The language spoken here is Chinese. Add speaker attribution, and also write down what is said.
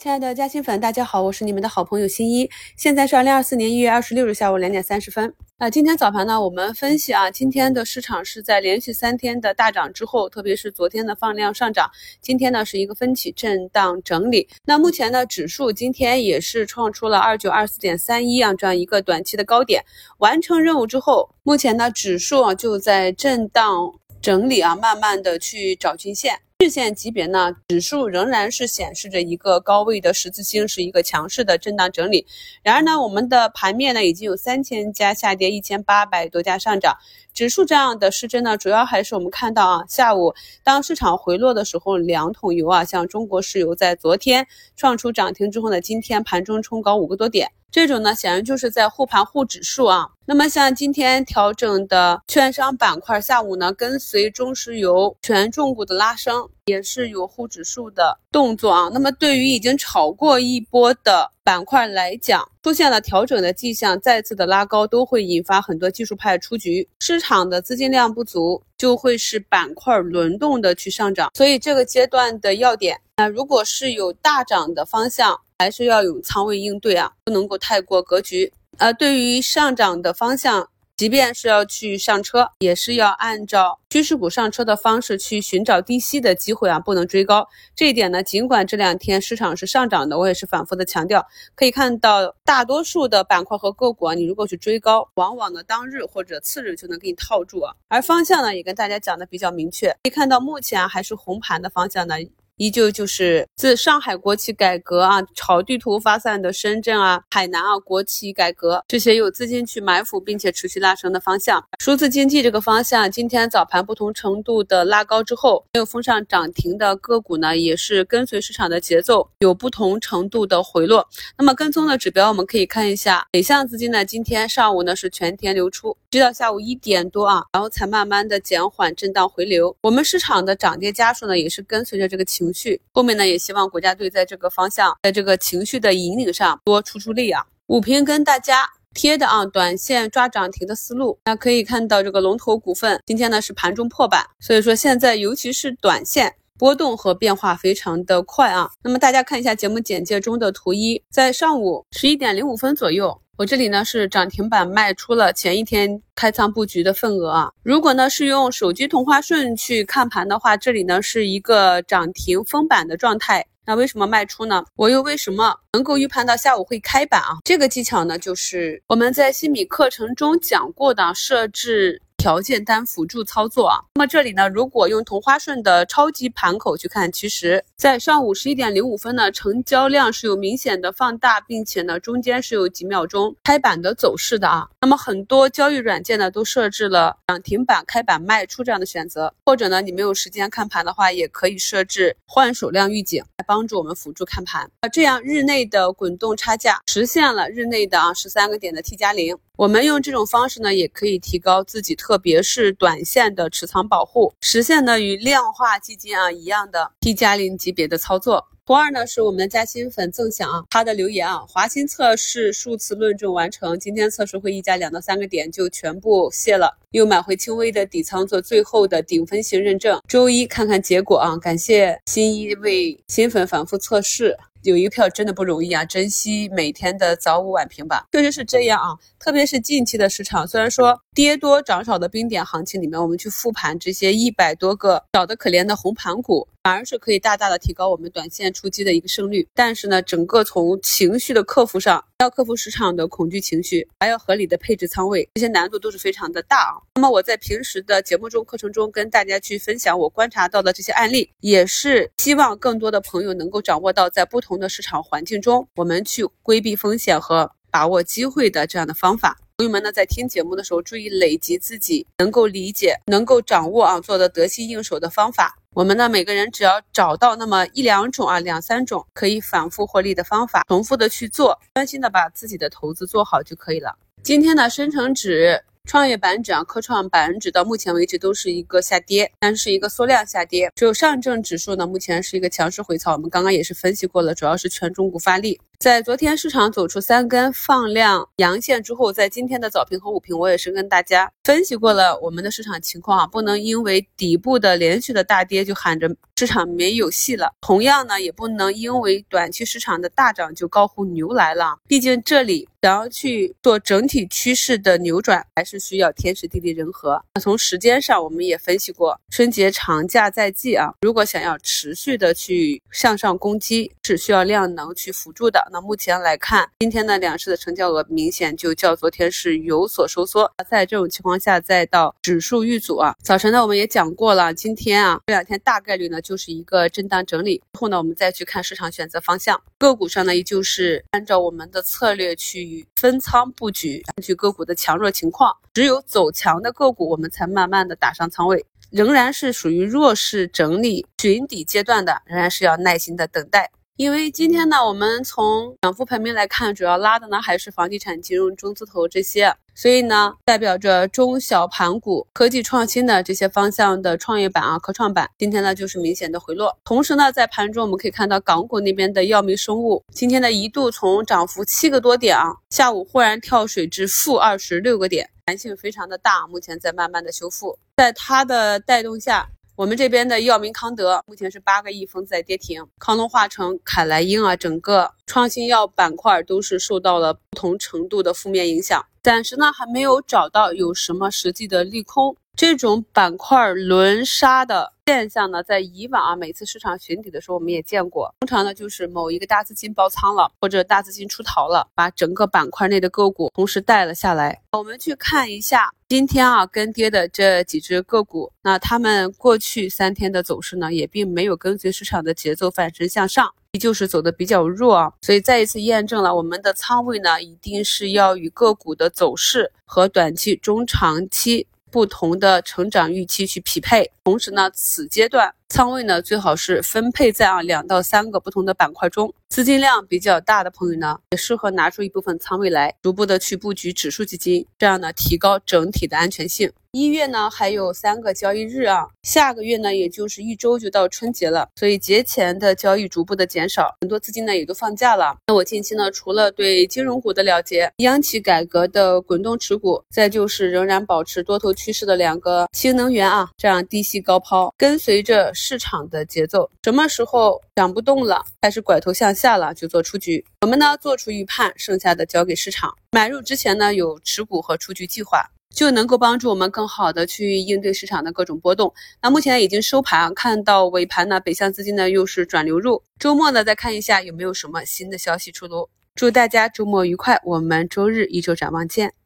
Speaker 1: 亲爱的嘉兴粉，大家好，我是你们的好朋友新一。现在是二零二四年一月二十六日下午两点三十分。啊，今天早盘呢，我们分析啊，今天的市场是在连续三天的大涨之后，特别是昨天的放量上涨，今天呢是一个分歧震荡整理。那目前呢，指数今天也是创出了二九二四点三一啊这样一个短期的高点，完成任务之后，目前呢指数啊就在震荡整理啊，慢慢的去找均线。日线级别呢，指数仍然是显示着一个高位的十字星，是一个强势的震荡整理。然而呢，我们的盘面呢已经有三千家下跌，一千八百多家上涨。指数这样的失真呢，主要还是我们看到啊，下午当市场回落的时候，两桶油啊，像中国石油在昨天创出涨停之后呢，今天盘中冲高五个多点。这种呢，显然就是在护盘护指数啊。那么像今天调整的券商板块，下午呢跟随中石油权重股的拉升，也是有护指数的动作啊。那么对于已经炒过一波的板块来讲，出现了调整的迹象，再次的拉高都会引发很多技术派出局，市场的资金量不足，就会使板块轮动的去上涨。所以这个阶段的要点，那如果是有大涨的方向。还是要有仓位应对啊，不能够太过格局。呃，对于上涨的方向，即便是要去上车，也是要按照趋势股上车的方式去寻找低吸的机会啊，不能追高。这一点呢，尽管这两天市场是上涨的，我也是反复的强调。可以看到，大多数的板块和个股啊，你如果去追高，往往呢当日或者次日就能给你套住啊。而方向呢，也跟大家讲的比较明确，可以看到目前还是红盘的方向呢。依旧就是自上海国企改革啊，炒地图发散的深圳啊、海南啊，国企改革这些有资金去埋伏并且持续拉升的方向。数字经济这个方向，今天早盘不同程度的拉高之后，没有封上涨停的个股呢，也是跟随市场的节奏，有不同程度的回落。那么跟踪的指标，我们可以看一下北向资金呢，今天上午呢是全天流出，直到下午一点多啊，然后才慢慢的减缓震荡回流。我们市场的涨跌家数呢，也是跟随着这个情。绪后面呢，也希望国家队在这个方向，在这个情绪的引领上多出出力啊。五平跟大家贴的啊，短线抓涨停的思路，那可以看到这个龙头股份今天呢是盘中破板，所以说现在尤其是短线波动和变化非常的快啊。那么大家看一下节目简介中的图一，在上午十一点零五分左右。我这里呢是涨停板卖出了前一天开仓布局的份额啊。如果呢是用手机同花顺去看盘的话，这里呢是一个涨停封板的状态。那为什么卖出呢？我又为什么能够预判到下午会开板啊？这个技巧呢，就是我们在新米课程中讲过的设置。条件单辅助操作啊，那么这里呢，如果用同花顺的超级盘口去看，其实在上午十一点零五分呢，成交量是有明显的放大，并且呢，中间是有几秒钟开板的走势的啊。那么很多交易软件呢，都设置了涨停板开板卖出这样的选择，或者呢，你没有时间看盘的话，也可以设置换手量预警来帮助我们辅助看盘啊。这样日内的滚动差价实现了日内的啊十三个点的 T 加零。我们用这种方式呢，也可以提高自己，特别是短线的持仓保护，实现呢与量化基金啊一样的 T 加零级别的操作。图二呢是我们的嘉兴粉赠享啊，他的留言啊，华兴测试数次论证完成，今天测试会议加两到三个点就全部卸了，又买回轻微的底仓做最后的顶分型认证，周一看看结果啊，感谢新一为新粉反复测试。有一票真的不容易啊！珍惜每天的早午晚评吧，确实是这样啊。特别是近期的市场，虽然说跌多涨少的冰点行情里面，我们去复盘这些一百多个少得可怜的红盘股，反而是可以大大的提高我们短线出击的一个胜率。但是呢，整个从情绪的克服上，要克服市场的恐惧情绪，还要合理的配置仓位，这些难度都是非常的大啊。那么我在平时的节目中、课程中跟大家去分享我观察到的这些案例，也是希望更多的朋友能够掌握到在不同同的市场环境中，我们去规避风险和把握机会的这样的方法。朋友们呢，在听节目的时候，注意累积自己能够理解、能够掌握啊，做的得心应手的方法。我们呢，每个人只要找到那么一两种啊，两三种可以反复获利的方法，重复的去做，专心的把自己的投资做好就可以了。今天呢，深成指。创业板指啊，科创板指到目前为止都是一个下跌，但是一个缩量下跌。只有上证指数呢，目前是一个强势回槽。我们刚刚也是分析过了，主要是权重股发力。在昨天市场走出三根放量阳线之后，在今天的早评和午评，我也是跟大家分析过了我们的市场情况啊，不能因为底部的连续的大跌就喊着市场没有戏了。同样呢，也不能因为短期市场的大涨就高呼牛来了。毕竟这里想要去做整体趋势的扭转，还是需要天时地利人和。那从时间上，我们也分析过，春节长假在即啊，如果想要持续的去向上攻击，是需要量能去辅助的。那目前来看，今天的两市的成交额明显就较昨天是有所收缩。在这种情况下，再到指数遇阻啊，早晨呢我们也讲过了，今天啊这两天大概率呢就是一个震荡整理。后呢我们再去看市场选择方向，个股上呢依旧是按照我们的策略去分仓布局，根据个股的强弱情况，只有走强的个股我们才慢慢的打上仓位，仍然是属于弱势整理寻底阶段的，仍然是要耐心的等待。因为今天呢，我们从涨幅排名来看，主要拉的呢还是房地产、金融、中字头这些，所以呢，代表着中小盘股、科技创新的这些方向的创业板啊、科创板，今天呢就是明显的回落。同时呢，在盘中我们可以看到港股那边的药明生物，今天呢一度从涨幅七个多点啊，下午忽然跳水至负二十六个点，弹性非常的大，目前在慢慢的修复，在它的带动下。我们这边的药明康德目前是八个亿封在跌停，康龙化成、凯莱英啊，整个创新药板块都是受到了不同程度的负面影响，暂时呢还没有找到有什么实际的利空。这种板块轮杀的现象呢，在以往啊，每次市场寻底的时候，我们也见过。通常呢，就是某一个大资金爆仓了，或者大资金出逃了，把整个板块内的个股同时带了下来。我们去看一下今天啊跟跌的这几只个股，那他们过去三天的走势呢，也并没有跟随市场的节奏反身向上，依旧是走的比较弱啊。所以再一次验证了我们的仓位呢，一定是要与个股的走势和短期、中长期。不同的成长预期去匹配，同时呢，此阶段仓位呢最好是分配在啊两到三个不同的板块中。资金量比较大的朋友呢，也适合拿出一部分仓位来，逐步的去布局指数基金，这样呢提高整体的安全性。一月呢还有三个交易日啊，下个月呢也就是一周就到春节了，所以节前的交易逐步的减少，很多资金呢也都放假了。那我近期呢除了对金融股的了解，央企改革的滚动持股，再就是仍然保持多头趋势的两个新能源啊，这样低吸高抛，跟随着市场的节奏，什么时候涨不动了，开始拐头向下了，就做出局。我们呢做出预判，剩下的交给市场。买入之前呢有持股和出局计划。就能够帮助我们更好的去应对市场的各种波动。那目前已经收盘，看到尾盘呢，北向资金呢又是转流入。周末呢，再看一下有没有什么新的消息出炉。祝大家周末愉快，我们周日一周展望见。